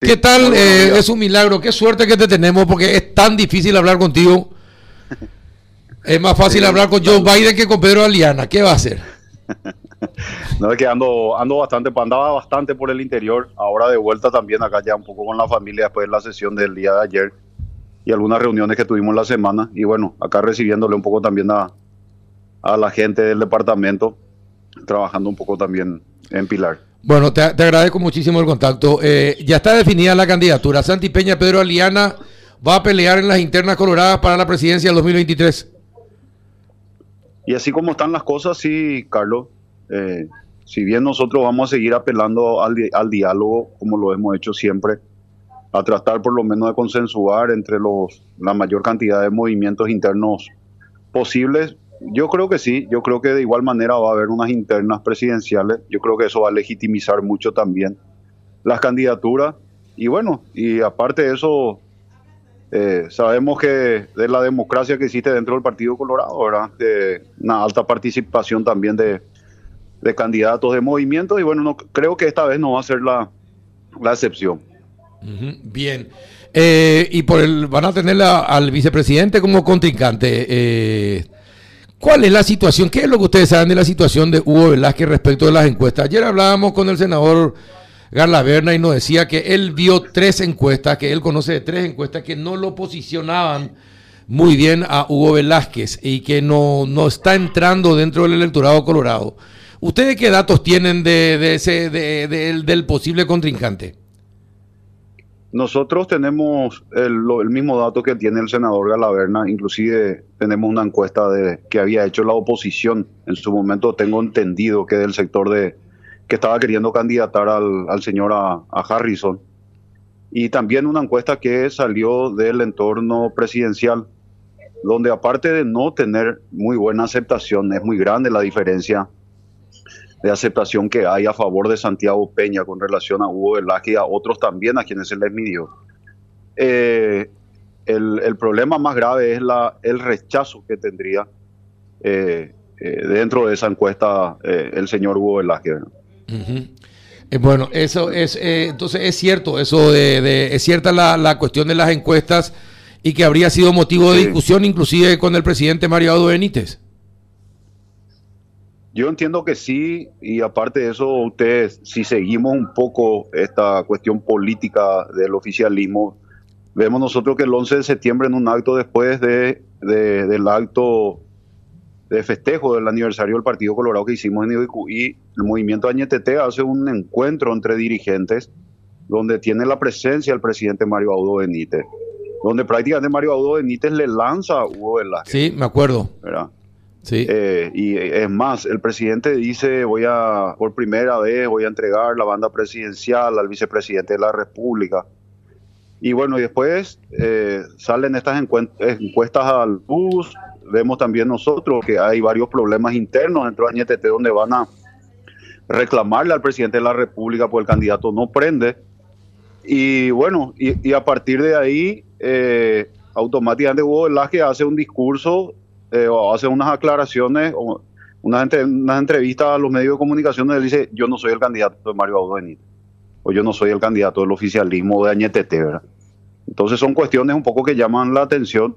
¿Qué tal? Eh, es un milagro. Qué suerte que te tenemos porque es tan difícil hablar contigo. Es más fácil hablar con Joe Biden que con Pedro Aliana. ¿Qué va a hacer? no, es que ando, ando bastante, andaba bastante por el interior. Ahora de vuelta también acá ya un poco con la familia después de la sesión del día de ayer y algunas reuniones que tuvimos la semana. Y bueno, acá recibiéndole un poco también a, a la gente del departamento, trabajando un poco también en Pilar. Bueno, te, agradezco muchísimo el contacto. Eh, ya está definida la candidatura. Santi Peña, Pedro Aliana va a pelear en las internas coloradas para la presidencia del 2023. Y así como están las cosas, sí, Carlos, eh, si bien nosotros vamos a seguir apelando al, al, diálogo, como lo hemos hecho siempre, a tratar por lo menos de consensuar entre los la mayor cantidad de movimientos internos posibles, yo creo que sí, yo creo que de igual manera va a haber unas internas presidenciales, yo creo que eso va a legitimizar mucho también las candidaturas y bueno, y aparte de eso, eh, sabemos que de la democracia que existe dentro del Partido Colorado, ¿verdad? De una alta participación también de, candidatos de movimientos y bueno, no, creo que esta vez no va a ser la, excepción. Bien. Eh, y por el van a tener al vicepresidente como contrincante. ¿Cuál es la situación? ¿Qué es lo que ustedes saben de la situación de Hugo Velázquez respecto de las encuestas? Ayer hablábamos con el senador Garla y nos decía que él vio tres encuestas, que él conoce de tres encuestas que no lo posicionaban muy bien a Hugo Velázquez y que no, no está entrando dentro del electorado colorado. ¿Ustedes qué datos tienen de, ese, del posible contrincante? Nosotros tenemos el, mismo dato que tiene el senador Galaverna, inclusive tenemos una encuesta de, que había hecho la oposición. En su momento tengo entendido que del sector de que estaba queriendo candidatar al, señor a, Harrison. Y también una encuesta que salió del entorno presidencial, donde aparte de no tener muy buena aceptación, es muy grande la diferencia de aceptación que hay a favor de Santiago Peña con relación a Hugo Velázquez y a otros también a quienes se les midió. Eh, el, problema más grave es la, el rechazo que tendría eh, eh, dentro de esa encuesta el señor Hugo Velázquez. bueno, eso es, entonces es cierto, eso de, es cierta la, cuestión de las encuestas y que habría sido motivo de discusión inclusive con el presidente Mario Benítez. Yo entiendo que sí, y aparte de eso, ustedes, si seguimos un poco esta cuestión política del oficialismo, vemos nosotros que el 11 de septiembre, en un acto después de, del acto de festejo del aniversario del Partido Colorado que hicimos en y el movimiento Añetete hace un encuentro entre dirigentes donde tiene la presencia el presidente Mario Audo Benítez, donde prácticamente Mario Audo Benítez le lanza a Hugo Velázquez. Sí, me acuerdo. ¿verdad? Sí. Eh, y es más, el presidente dice, voy a, por primera vez, voy a entregar la banda presidencial al vicepresidente de la República. Y bueno, y después eh, salen estas encuestas al bus, vemos también nosotros que hay varios problemas internos dentro de NTT donde van a reclamarle al presidente de la República porque el candidato no prende. Y bueno, y, a partir de ahí, eh, automáticamente Hugo Velázquez hace un discurso eh, o hace unas aclaraciones, o unas, entrevistas a los medios de comunicación donde él dice, yo no soy el candidato de Mario Audo Benítez, o yo no soy el candidato del oficialismo de Añetete, ¿verdad? Entonces son cuestiones un poco que llaman la atención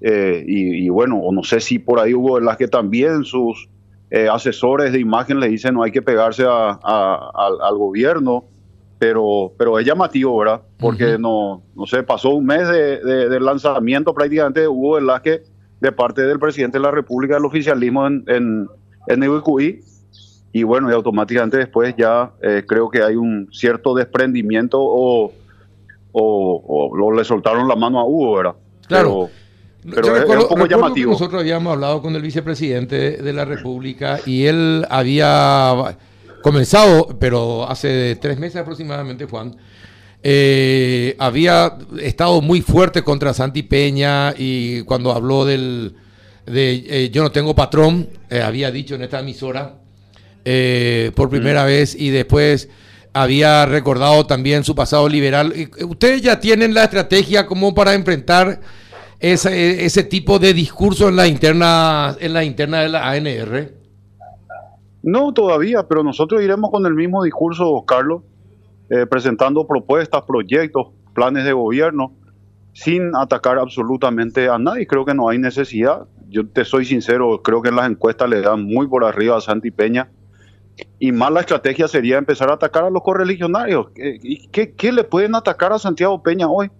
eh, y, bueno, o no sé si por ahí hubo las que también sus eh, asesores de imagen le dicen no hay que pegarse al gobierno, pero, pero es llamativo, ¿verdad? Porque no, no sé, pasó un mes de, de, lanzamiento prácticamente hubo Hugo que de parte del presidente de la República del oficialismo en, en, en y bueno, y automáticamente después ya eh, creo que hay un cierto desprendimiento o, o, le soltaron la mano a Hugo, ¿verdad? Claro. Pero, es, un poco llamativo. nosotros habíamos hablado con el vicepresidente de la República y él había comenzado, pero hace tres meses aproximadamente, Juan, eh, había estado muy fuerte contra Santi Peña y cuando habló del de eh, yo no tengo patrón, eh, había dicho en esta emisora por primera mm. vez y después había recordado también su pasado liberal. ¿Ustedes ya tienen la estrategia como para enfrentar ese, ese tipo de discurso en la interna en la interna de la ANR? No, todavía, pero nosotros iremos con el mismo discurso, Carlos eh, presentando propuestas, proyectos, planes de gobierno, sin atacar absolutamente a nadie. Creo que no hay necesidad. Yo te soy sincero, creo que en las encuestas le dan muy por arriba a Santi Peña. Y más la estrategia sería empezar a atacar a los correligionarios. ¿Qué, qué, le pueden atacar a Santiago Peña hoy?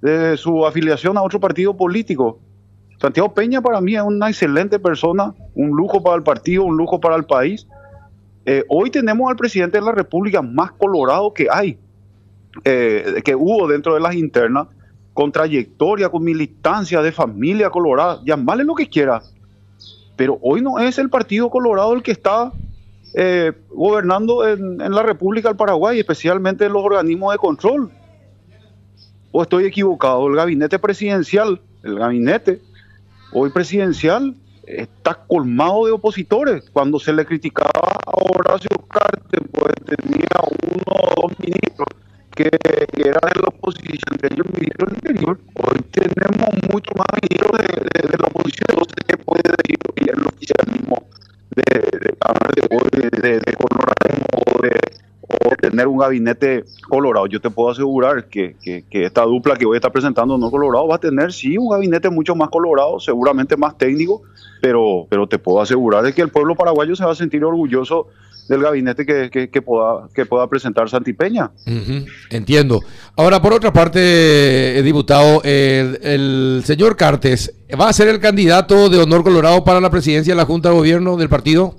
De su afiliación a otro partido político. Santiago Peña para mí es una excelente persona, un lujo para el partido, un lujo para el país. Eh, hoy tenemos al presidente de la República más colorado que hay, eh, que hubo dentro de las internas, con trayectoria, con militancia de familia colorada, llamarle lo que quiera. Pero hoy no es el Partido Colorado el que está eh, gobernando en, la República del Paraguay, especialmente en los organismos de control. ¿O estoy equivocado? El gabinete presidencial, el gabinete hoy presidencial, está colmado de opositores. Cuando se le criticaba a Horacio Cartes, pues tenía uno o dos ministros que, eran de la oposición, que ellos ministros del interior. Hoy tenemos mucho más ministros de, de, la oposición, no sé qué puede decir el oficialismo de, de, de, de, de, de, de tener un gabinete colorado. Yo te puedo asegurar que, esta dupla que voy a estar presentando no colorado va a tener sí un gabinete mucho más colorado, seguramente más técnico, pero, pero te puedo asegurar de que el pueblo paraguayo se va a sentir orgulloso del gabinete que, pueda, que pueda presentar Santi Peña. entiendo. Ahora, por otra parte, eh, diputado, el, el, señor Cartes, ¿va a ser el candidato de honor colorado para la presidencia de la Junta de Gobierno del partido?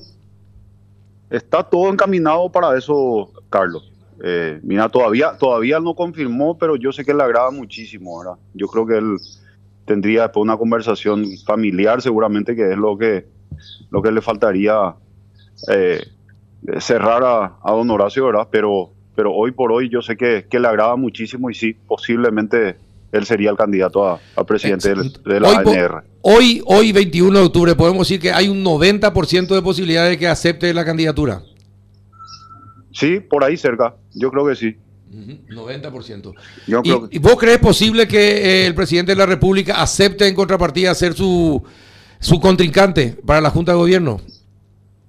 Está todo encaminado para eso, Carlos. Eh, mira, todavía, todavía no confirmó, pero yo sé que le agrada muchísimo, ¿verdad? Yo creo que él tendría después una conversación familiar, seguramente que es lo que, lo que le faltaría eh, cerrar a, a, don Horacio, ¿verdad? Pero, pero hoy por hoy yo sé que, que le agrada muchísimo y sí, posiblemente él sería el candidato a, presidente de, la ANR. Hoy, hoy, 21 de octubre, podemos decir que hay un 90% de posibilidad de que acepte la candidatura. Sí, por ahí cerca, yo creo que sí. 90%. ¿Y, vos crees posible que eh, el presidente de la República acepte en contrapartida ser su, su contrincante para la Junta de Gobierno?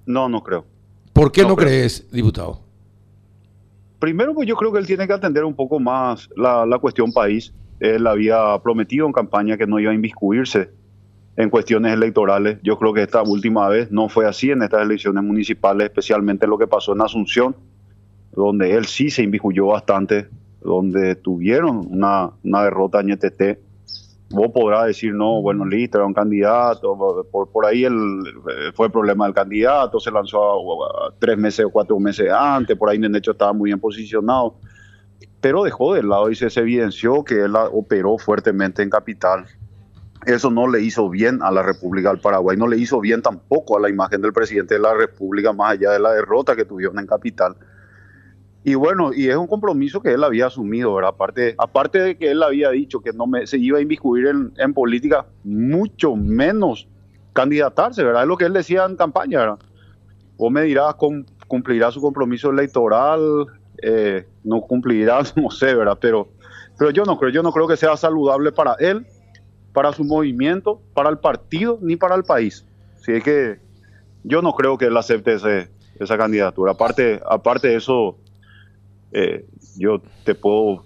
No, no creo. ¿Por qué no, crees, diputado? Primero, pues yo creo que él tiene que atender un poco más la, la cuestión país. Él había prometido en campaña que no iba a inmiscuirse en cuestiones electorales. Yo creo que esta última vez no fue así en estas elecciones municipales, especialmente lo que pasó en Asunción, donde él sí se inmiscuyó bastante, donde tuvieron una, una derrota en ETT. Vos podrás decir, no, bueno, listo, era un candidato, por, por ahí el, fue el problema del candidato, se lanzó tres meses o cuatro meses antes, por ahí en hecho estaba muy bien posicionado pero dejó de lado y se, evidenció que él operó fuertemente en capital. Eso no le hizo bien a la República del Paraguay, no le hizo bien tampoco a la imagen del presidente de la República, más allá de la derrota que tuvieron en capital. Y bueno, y es un compromiso que él había asumido, ¿verdad? Aparte, aparte de que él había dicho que no me, se iba a inmiscuir en, política, mucho menos candidatarse, ¿verdad? Es lo que él decía en campaña, ¿verdad? Vos me dirás, cumplirá su compromiso electoral, eh, no cumplirá, no sé, ¿verdad? Pero, pero yo no creo, yo no creo que sea saludable para él, para su movimiento, para el partido, ni para el país. Así es que yo no creo que él acepte ese, esa candidatura. Aparte, aparte de eso, eh, yo te puedo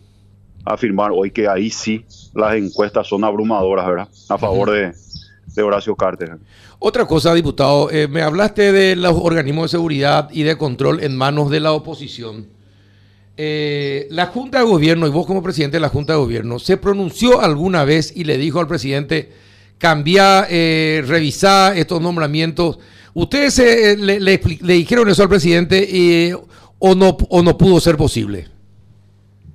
afirmar hoy que ahí sí las encuestas son abrumadoras, ¿verdad? A favor de, de Horacio Carter. Otra cosa, diputado, eh, me hablaste de los organismos de seguridad y de control en manos de la oposición. Eh, la Junta de Gobierno, y vos como presidente de la Junta de Gobierno, ¿se pronunció alguna vez y le dijo al presidente, cambia, eh, revisar estos nombramientos? ¿Ustedes eh, le, dijeron eso al presidente o, no, o no pudo ser posible?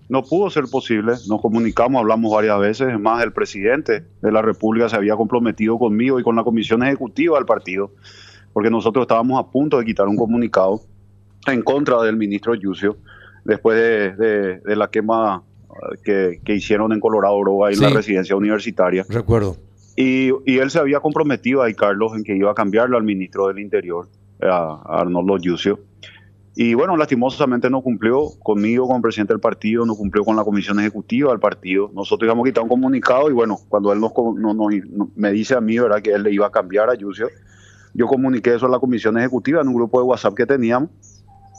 No pudo ser posible, nos comunicamos, hablamos varias veces, es más, el presidente de la República se había comprometido conmigo y con la comisión ejecutiva del partido, porque nosotros estábamos a punto de quitar un comunicado en contra del ministro Yucio después de, la quema que, hicieron en Colorado Oro, en la residencia universitaria. Recuerdo. Y, él se había comprometido ahí, Carlos, en que iba a cambiarlo al ministro del Interior, a, Arnoldo Yucio. Y bueno, lastimosamente no cumplió conmigo, con el presidente del partido, no cumplió con la comisión ejecutiva del partido. Nosotros íbamos a quitar un comunicado y bueno, cuando él nos, me dice a mí, ¿verdad?, que él le iba a cambiar a Yucio, yo comuniqué eso a la comisión ejecutiva en un grupo de WhatsApp que teníamos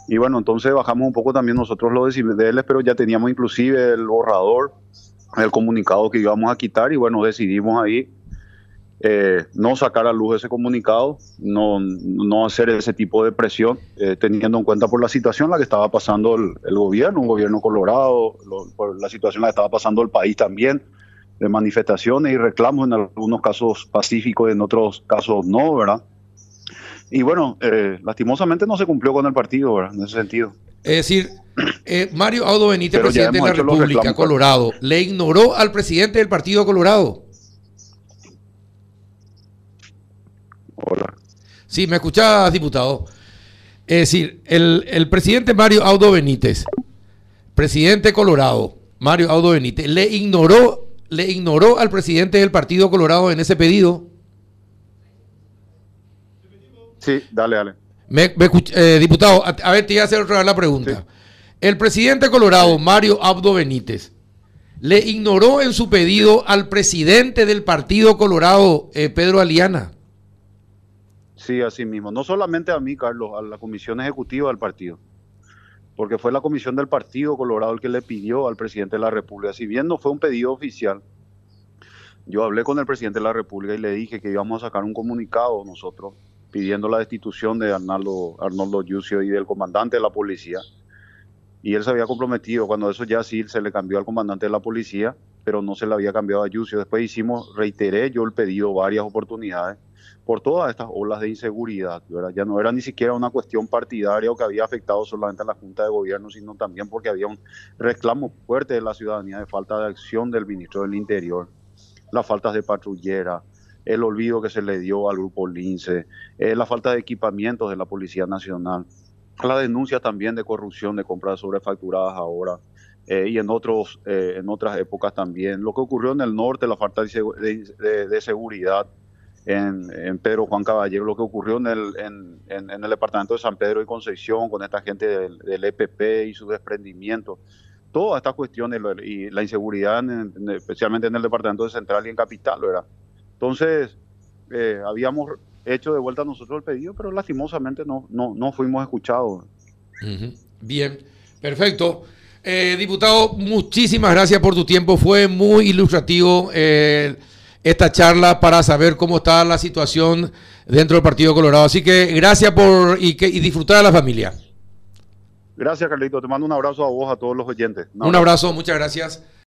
Y bueno, entonces bajamos un poco también nosotros los decibeles, pero ya teníamos inclusive el borrador, el comunicado que íbamos a quitar y bueno, decidimos ahí eh, no sacar a luz ese comunicado, no, no hacer ese tipo de presión, eh, teniendo en cuenta por la situación la que estaba pasando el, gobierno, un gobierno colorado, por la situación la que estaba pasando el país también, de manifestaciones y reclamos en algunos casos pacíficos, en otros casos no, ¿verdad? Y bueno, eh, lastimosamente no se cumplió con el partido, ¿verdad? En ese sentido. Es decir, Mario Audo Benítez, presidente de la República, Colorado, le ignoró al presidente del Partido Colorado. Hola. Sí, me escuchás, diputado. Es decir, el, presidente Mario Audo Benítez, presidente Colorado, Mario Audo Benítez, le ignoró, le ignoró al presidente del Partido Colorado en ese pedido. Sí, dale, dale. Eh, diputado, a, ver, te voy a hacer otra vez la pregunta. El presidente Colorado, Mario Abdo Benítez, le ignoró en su pedido al presidente del Partido Colorado, eh, Pedro Aliana. Sí, así mismo. No solamente a mí, Carlos, a la comisión ejecutiva del partido, porque fue la comisión del Partido Colorado el que le pidió al presidente de la República. Si bien no fue un pedido oficial, yo hablé con el presidente de la República y le dije que íbamos a sacar un comunicado nosotros pidiendo la destitución de Arnaldo, Arnoldo Yucio y del comandante de la policía. Y él se había comprometido, cuando eso ya sí se le cambió al comandante de la policía, pero no se le había cambiado a Yucio. Después hicimos, reiteré yo el pedido varias oportunidades por todas estas olas de inseguridad, ¿verdad? Ya no era ni siquiera una cuestión partidaria o que había afectado solamente a la Junta de Gobierno, sino también porque había un reclamo fuerte de la ciudadanía de falta de acción del ministro del Interior, las faltas de patrullera, el olvido que se le dio al grupo Lince, eh, la falta de equipamientos de la Policía Nacional, la denuncia también de corrupción, de compras sobrefacturadas ahora. Eh, y en otros eh, en otras épocas también. Lo que ocurrió en el norte, la falta de seguridad, en, Pedro Juan Caballero, lo que ocurrió en el, en, el departamento de San Pedro y Concepción con esta gente del, EPP e y su desprendimiento. Todas estas cuestiones y la inseguridad, especialmente en el departamento de Central y en Capital, ¿verdad? Entonces, eh, habíamos hecho de vuelta nosotros el pedido, pero lastimosamente no, no, no fuimos escuchados. Bien, perfecto. Eh, diputado, muchísimas gracias por tu tiempo. Fue muy ilustrativo. Eh, esta charla para saber cómo está la situación dentro del Partido Colorado. Así que gracias por y, que, y disfrutar a la familia. Gracias, Carlito. Te mando un abrazo a vos, a todos los oyentes. un abrazo muchas gracias.